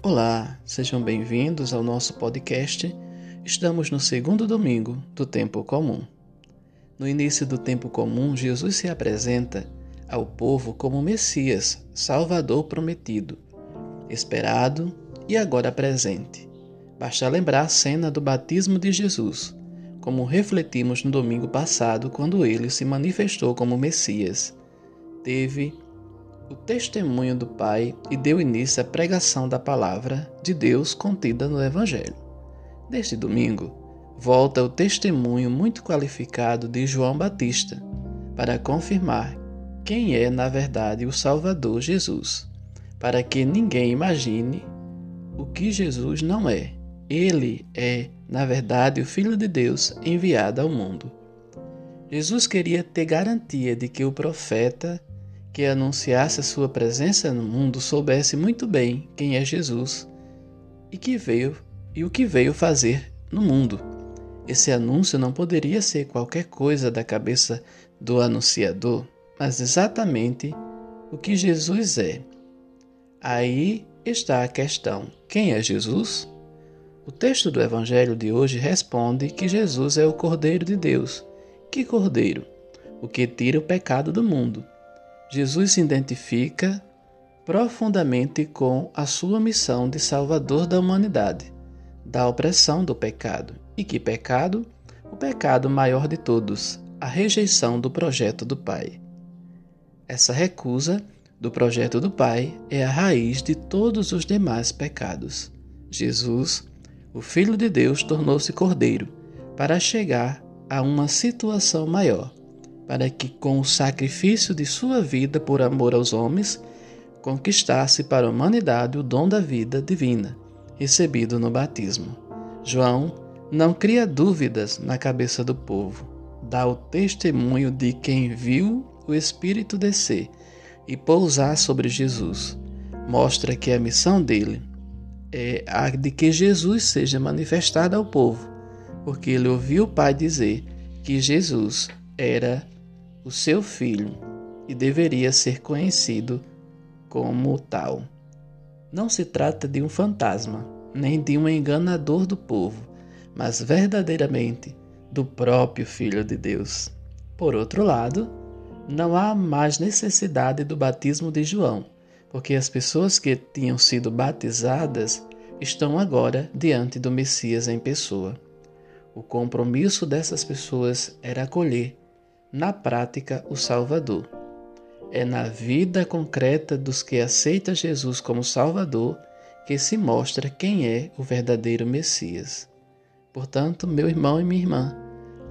Olá, sejam bem-vindos ao nosso podcast. Estamos no segundo domingo do tempo comum. No início do tempo comum, Jesus se apresenta ao povo como Messias, Salvador prometido, esperado e agora presente. Basta lembrar a cena do batismo de Jesus, como refletimos no domingo passado quando ele se manifestou como Messias. Teve o testemunho do Pai e deu início à pregação da palavra de Deus contida no Evangelho. Neste domingo, volta o testemunho muito qualificado de João Batista para confirmar quem é, na verdade, o Salvador Jesus, para que ninguém imagine o que Jesus não é. Ele é, na verdade, o Filho de Deus enviado ao mundo. Jesus queria ter garantia de que o profeta que anunciasse a sua presença no mundo soubesse muito bem quem é Jesus e que veio e o que veio fazer no mundo. Esse anúncio não poderia ser qualquer coisa da cabeça do anunciador, mas exatamente o que Jesus é. Aí está a questão: quem é Jesus? O texto do Evangelho de hoje responde que Jesus é o Cordeiro de Deus. Que Cordeiro? O que tira o pecado do mundo. Jesus se identifica profundamente com a sua missão de salvador da humanidade, da opressão do pecado. E que pecado? O pecado maior de todos, a rejeição do projeto do Pai. Essa recusa do projeto do Pai é a raiz de todos os demais pecados. Jesus, o Filho de Deus, tornou-se cordeiro para chegar a uma situação maior para que, com o sacrifício de sua vida por amor aos homens, conquistasse para a humanidade o dom da vida divina, recebido no batismo. João não cria dúvidas na cabeça do povo, dá o testemunho de quem viu o Espírito descer e pousar sobre Jesus. Mostra que a missão dele é a de que Jesus seja manifestado ao povo, porque ele ouviu o Pai dizer que Jesus era o seu filho e deveria ser conhecido como tal. Não se trata de um fantasma, nem de um enganador do povo, mas verdadeiramente do próprio Filho de Deus. Por outro lado, não há mais necessidade do batismo de João, porque as pessoas que tinham sido batizadas estão agora diante do Messias em pessoa. O compromisso dessas pessoas era acolher na prática o Salvador. É na vida concreta dos que aceitam Jesus como Salvador que se mostra quem é o verdadeiro Messias. Portanto, meu irmão e minha irmã,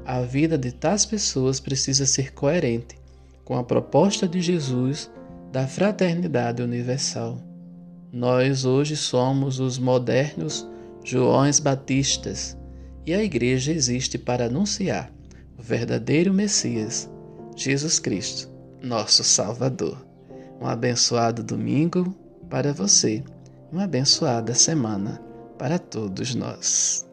a vida de tais pessoas precisa ser coerente com a proposta de Jesus da fraternidade universal. Nós hoje somos os modernos Joões Batistas e a Igreja existe para anunciar o verdadeiro Messias, Jesus Cristo, nosso Salvador. Um abençoado domingo para você, uma abençoada semana para todos nós.